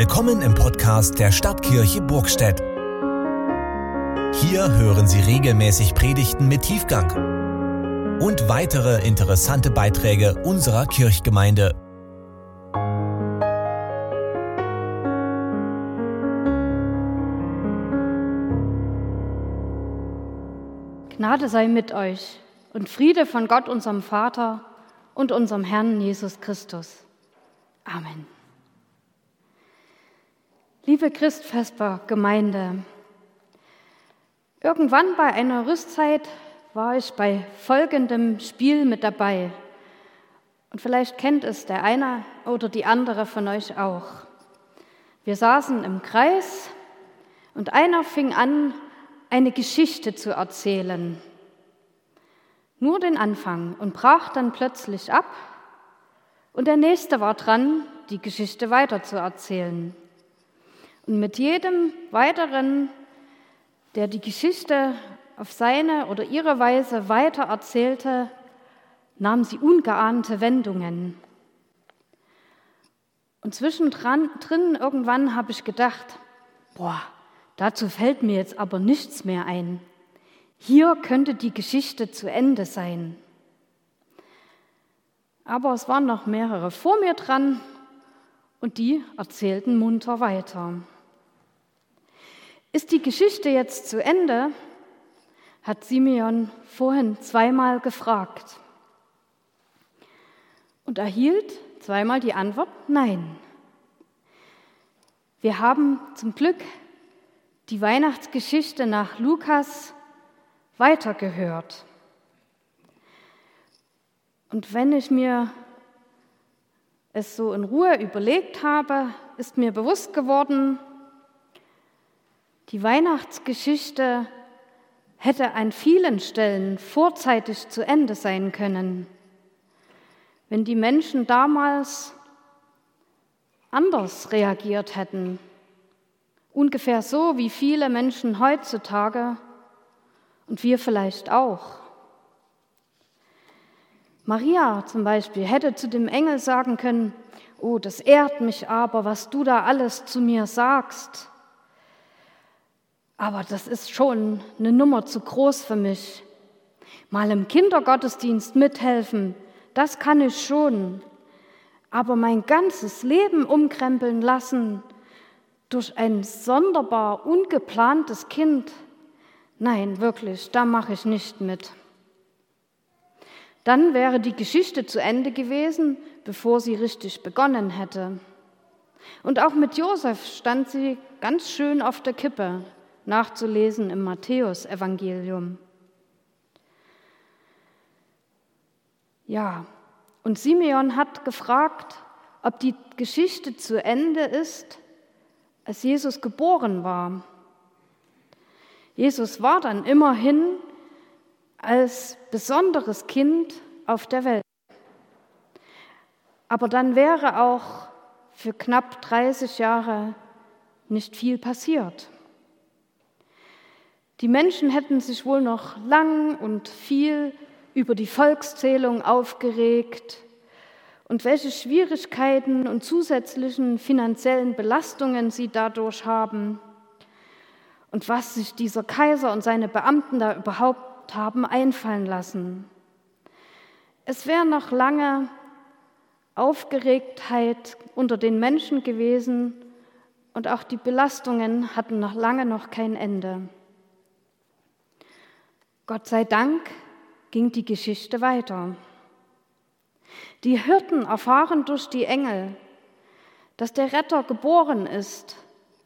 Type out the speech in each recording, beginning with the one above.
Willkommen im Podcast der Stadtkirche Burgstedt. Hier hören Sie regelmäßig Predigten mit Tiefgang und weitere interessante Beiträge unserer Kirchgemeinde. Gnade sei mit euch und Friede von Gott, unserem Vater und unserem Herrn Jesus Christus. Amen. Liebe Christvesper-Gemeinde, irgendwann bei einer Rüstzeit war ich bei folgendem Spiel mit dabei. Und vielleicht kennt es der eine oder die andere von euch auch. Wir saßen im Kreis und einer fing an, eine Geschichte zu erzählen. Nur den Anfang und brach dann plötzlich ab und der nächste war dran, die Geschichte weiterzuerzählen. Und mit jedem weiteren, der die Geschichte auf seine oder ihre Weise weiter erzählte, nahm sie ungeahnte Wendungen. Und zwischendrin irgendwann habe ich gedacht, boah, dazu fällt mir jetzt aber nichts mehr ein. Hier könnte die Geschichte zu Ende sein. Aber es waren noch mehrere vor mir dran und die erzählten munter weiter. Ist die Geschichte jetzt zu Ende? hat Simeon vorhin zweimal gefragt und erhielt zweimal die Antwort Nein. Wir haben zum Glück die Weihnachtsgeschichte nach Lukas weitergehört. Und wenn ich mir es so in Ruhe überlegt habe, ist mir bewusst geworden, die Weihnachtsgeschichte hätte an vielen Stellen vorzeitig zu Ende sein können, wenn die Menschen damals anders reagiert hätten. Ungefähr so wie viele Menschen heutzutage und wir vielleicht auch. Maria zum Beispiel hätte zu dem Engel sagen können, oh, das ehrt mich aber, was du da alles zu mir sagst. Aber das ist schon eine Nummer zu groß für mich. Mal im Kindergottesdienst mithelfen, das kann ich schon. Aber mein ganzes Leben umkrempeln lassen durch ein sonderbar ungeplantes Kind, nein, wirklich, da mache ich nicht mit. Dann wäre die Geschichte zu Ende gewesen, bevor sie richtig begonnen hätte. Und auch mit Josef stand sie ganz schön auf der Kippe, nachzulesen im Matthäusevangelium. Ja, und Simeon hat gefragt, ob die Geschichte zu Ende ist, als Jesus geboren war. Jesus war dann immerhin als besonderes Kind auf der Welt. Aber dann wäre auch für knapp 30 Jahre nicht viel passiert. Die Menschen hätten sich wohl noch lang und viel über die Volkszählung aufgeregt und welche Schwierigkeiten und zusätzlichen finanziellen Belastungen sie dadurch haben und was sich dieser Kaiser und seine Beamten da überhaupt haben einfallen lassen. Es wäre noch lange Aufgeregtheit unter den Menschen gewesen und auch die Belastungen hatten noch lange noch kein Ende. Gott sei Dank ging die Geschichte weiter. Die Hirten erfahren durch die Engel, dass der Retter geboren ist,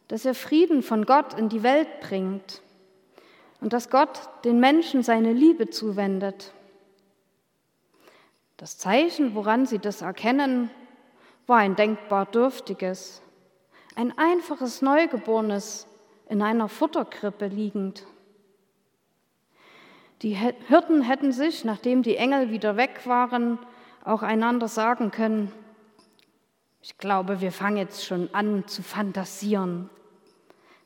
dass er Frieden von Gott in die Welt bringt und dass Gott den Menschen seine Liebe zuwendet. Das Zeichen, woran sie das erkennen, war ein denkbar dürftiges, ein einfaches Neugeborenes in einer Futterkrippe liegend. Die Hirten hätten sich, nachdem die Engel wieder weg waren, auch einander sagen können, ich glaube, wir fangen jetzt schon an zu fantasieren.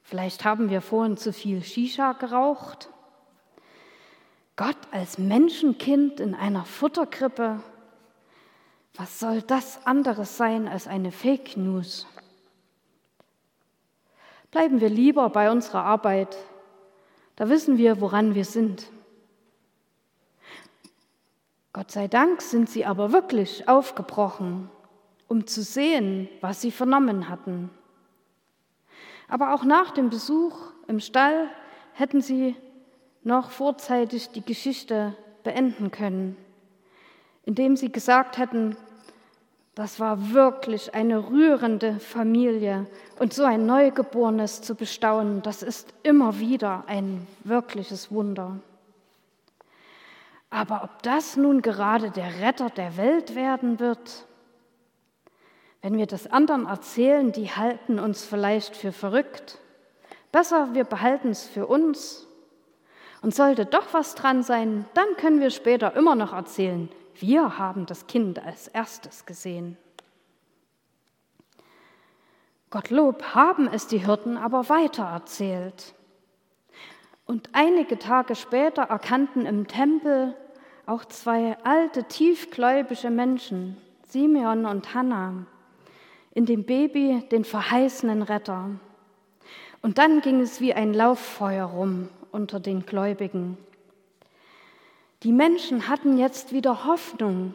Vielleicht haben wir vorhin zu viel Shisha geraucht. Gott als Menschenkind in einer Futterkrippe. Was soll das anderes sein als eine Fake News? Bleiben wir lieber bei unserer Arbeit. Da wissen wir, woran wir sind. Gott sei Dank sind sie aber wirklich aufgebrochen, um zu sehen, was sie vernommen hatten. Aber auch nach dem Besuch im Stall hätten sie noch vorzeitig die Geschichte beenden können, indem sie gesagt hätten, das war wirklich eine rührende Familie und so ein Neugeborenes zu bestaunen, das ist immer wieder ein wirkliches Wunder. Aber ob das nun gerade der Retter der Welt werden wird, wenn wir das anderen erzählen, die halten uns vielleicht für verrückt. Besser, wir behalten es für uns. Und sollte doch was dran sein, dann können wir später immer noch erzählen, wir haben das Kind als erstes gesehen. Gottlob haben es die Hirten aber weiter erzählt. Und einige Tage später erkannten im Tempel auch zwei alte, tiefgläubige Menschen, Simeon und Hannah, in dem Baby den verheißenen Retter. Und dann ging es wie ein Lauffeuer rum unter den Gläubigen. Die Menschen hatten jetzt wieder Hoffnung.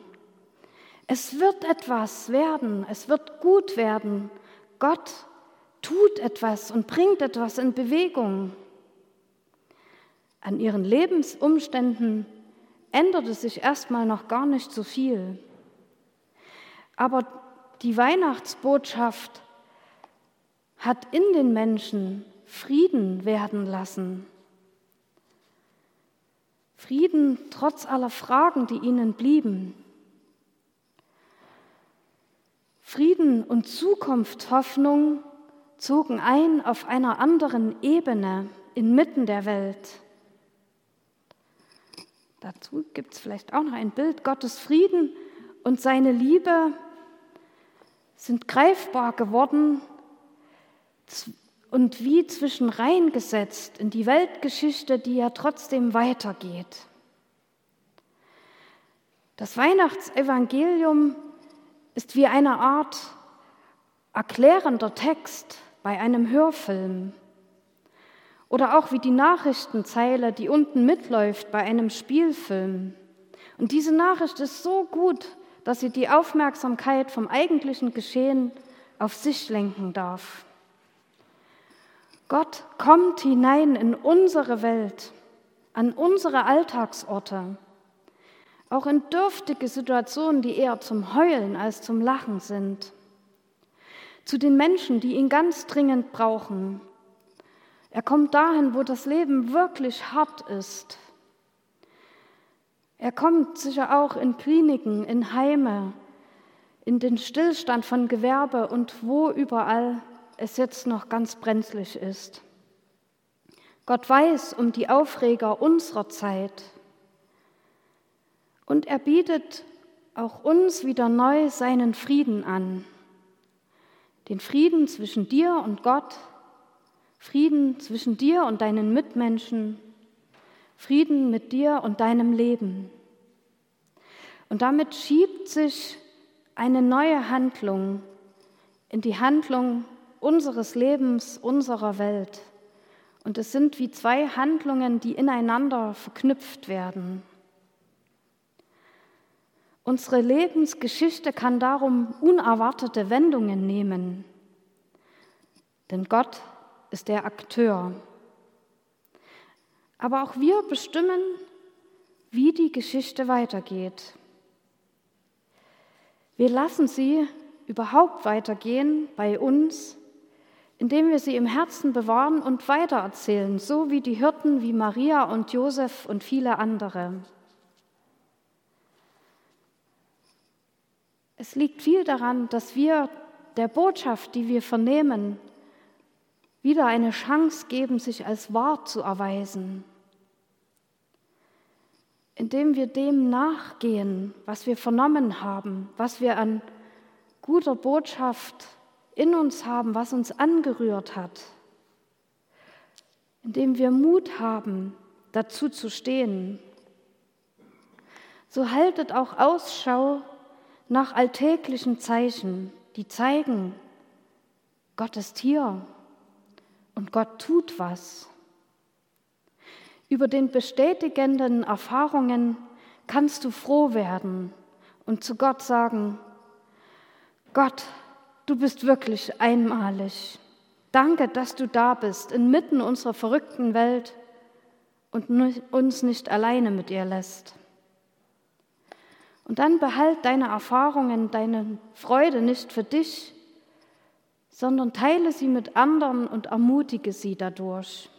Es wird etwas werden, es wird gut werden. Gott tut etwas und bringt etwas in Bewegung. An ihren Lebensumständen änderte sich erstmal noch gar nicht so viel. Aber die Weihnachtsbotschaft hat in den Menschen Frieden werden lassen. Frieden trotz aller Fragen, die ihnen blieben. Frieden und Zukunftshoffnung zogen ein auf einer anderen Ebene inmitten der Welt. Dazu gibt es vielleicht auch noch ein Bild. Gottes Frieden und seine Liebe sind greifbar geworden und wie zwischen reingesetzt in die Weltgeschichte, die ja trotzdem weitergeht. Das Weihnachtsevangelium ist wie eine Art erklärender Text bei einem Hörfilm. Oder auch wie die Nachrichtenzeile, die unten mitläuft bei einem Spielfilm. Und diese Nachricht ist so gut, dass sie die Aufmerksamkeit vom eigentlichen Geschehen auf sich lenken darf. Gott kommt hinein in unsere Welt, an unsere Alltagsorte, auch in dürftige Situationen, die eher zum Heulen als zum Lachen sind, zu den Menschen, die ihn ganz dringend brauchen, er kommt dahin, wo das Leben wirklich hart ist. Er kommt sicher auch in Kliniken, in Heime, in den Stillstand von Gewerbe und wo überall es jetzt noch ganz brenzlig ist. Gott weiß um die Aufreger unserer Zeit und er bietet auch uns wieder neu seinen Frieden an. Den Frieden zwischen dir und Gott, Frieden zwischen dir und deinen Mitmenschen, Frieden mit dir und deinem Leben. Und damit schiebt sich eine neue Handlung in die Handlung unseres Lebens, unserer Welt. Und es sind wie zwei Handlungen, die ineinander verknüpft werden. Unsere Lebensgeschichte kann darum unerwartete Wendungen nehmen. Denn Gott ist der Akteur. Aber auch wir bestimmen, wie die Geschichte weitergeht. Wir lassen sie überhaupt weitergehen bei uns, indem wir sie im Herzen bewahren und weitererzählen, so wie die Hirten wie Maria und Josef und viele andere. Es liegt viel daran, dass wir der Botschaft, die wir vernehmen, wieder eine Chance geben, sich als wahr zu erweisen, indem wir dem nachgehen, was wir vernommen haben, was wir an guter Botschaft in uns haben, was uns angerührt hat, indem wir Mut haben, dazu zu stehen. So haltet auch Ausschau nach alltäglichen Zeichen, die zeigen, Gott ist hier, und Gott tut was. Über den bestätigenden Erfahrungen kannst du froh werden und zu Gott sagen, Gott, du bist wirklich einmalig. Danke, dass du da bist, inmitten unserer verrückten Welt und uns nicht alleine mit ihr lässt. Und dann behalt deine Erfahrungen, deine Freude nicht für dich, sondern teile sie mit anderen und ermutige sie dadurch.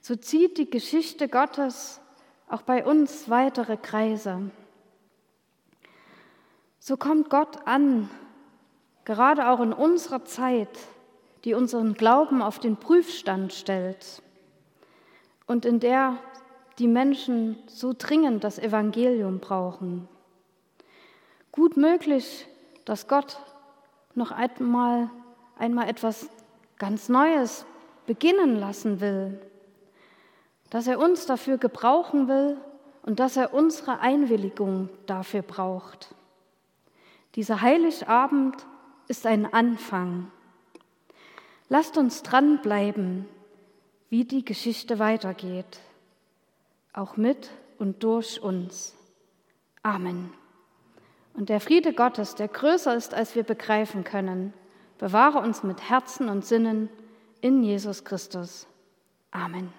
So zieht die Geschichte Gottes auch bei uns weitere Kreise. So kommt Gott an, gerade auch in unserer Zeit, die unseren Glauben auf den Prüfstand stellt und in der die Menschen so dringend das Evangelium brauchen. Gut möglich, dass Gott noch einmal, einmal etwas ganz Neues beginnen lassen will, dass er uns dafür gebrauchen will und dass er unsere Einwilligung dafür braucht. Dieser Heiligabend ist ein Anfang. Lasst uns dranbleiben, wie die Geschichte weitergeht, auch mit und durch uns. Amen. Und der Friede Gottes, der größer ist, als wir begreifen können, bewahre uns mit Herzen und Sinnen in Jesus Christus. Amen.